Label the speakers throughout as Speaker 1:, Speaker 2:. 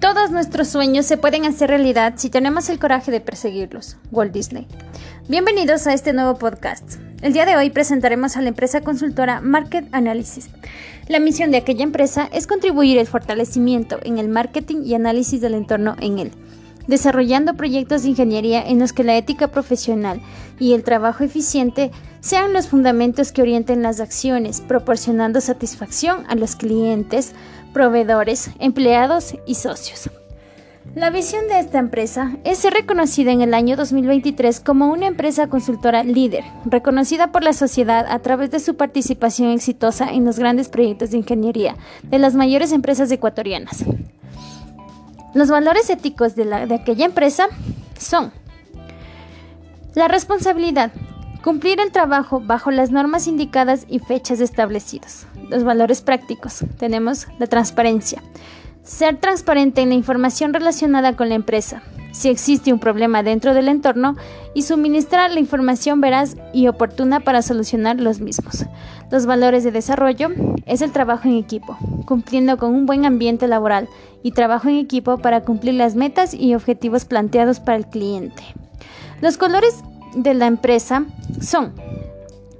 Speaker 1: Todos nuestros sueños se pueden hacer realidad si tenemos el coraje de perseguirlos. Walt Disney. Bienvenidos a este nuevo podcast. El día de hoy presentaremos a la empresa consultora Market Analysis. La misión de aquella empresa es contribuir al fortalecimiento en el marketing y análisis del entorno en él, desarrollando proyectos de ingeniería en los que la ética profesional y el trabajo eficiente sean los fundamentos que orienten las acciones, proporcionando satisfacción a los clientes, proveedores, empleados y socios. La visión de esta empresa es ser reconocida en el año 2023 como una empresa consultora líder, reconocida por la sociedad a través de su participación exitosa en los grandes proyectos de ingeniería de las mayores empresas ecuatorianas. Los valores éticos de, de aquella empresa son la responsabilidad, cumplir el trabajo bajo las normas indicadas y fechas establecidas los valores prácticos. Tenemos la transparencia. Ser transparente en la información relacionada con la empresa, si existe un problema dentro del entorno, y suministrar la información veraz y oportuna para solucionar los mismos. Los valores de desarrollo es el trabajo en equipo, cumpliendo con un buen ambiente laboral y trabajo en equipo para cumplir las metas y objetivos planteados para el cliente. Los colores de la empresa son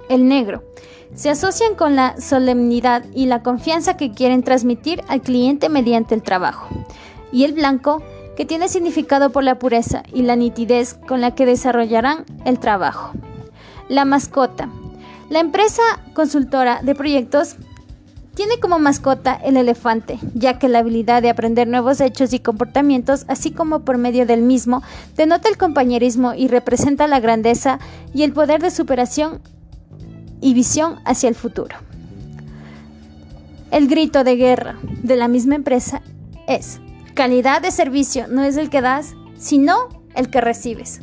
Speaker 1: el negro, se asocian con la solemnidad y la confianza que quieren transmitir al cliente mediante el trabajo. Y el blanco, que tiene significado por la pureza y la nitidez con la que desarrollarán el trabajo. La mascota. La empresa consultora de proyectos tiene como mascota el elefante, ya que la habilidad de aprender nuevos hechos y comportamientos, así como por medio del mismo, denota el compañerismo y representa la grandeza y el poder de superación y visión hacia el futuro. El grito de guerra de la misma empresa es, calidad de servicio no es el que das, sino el que recibes.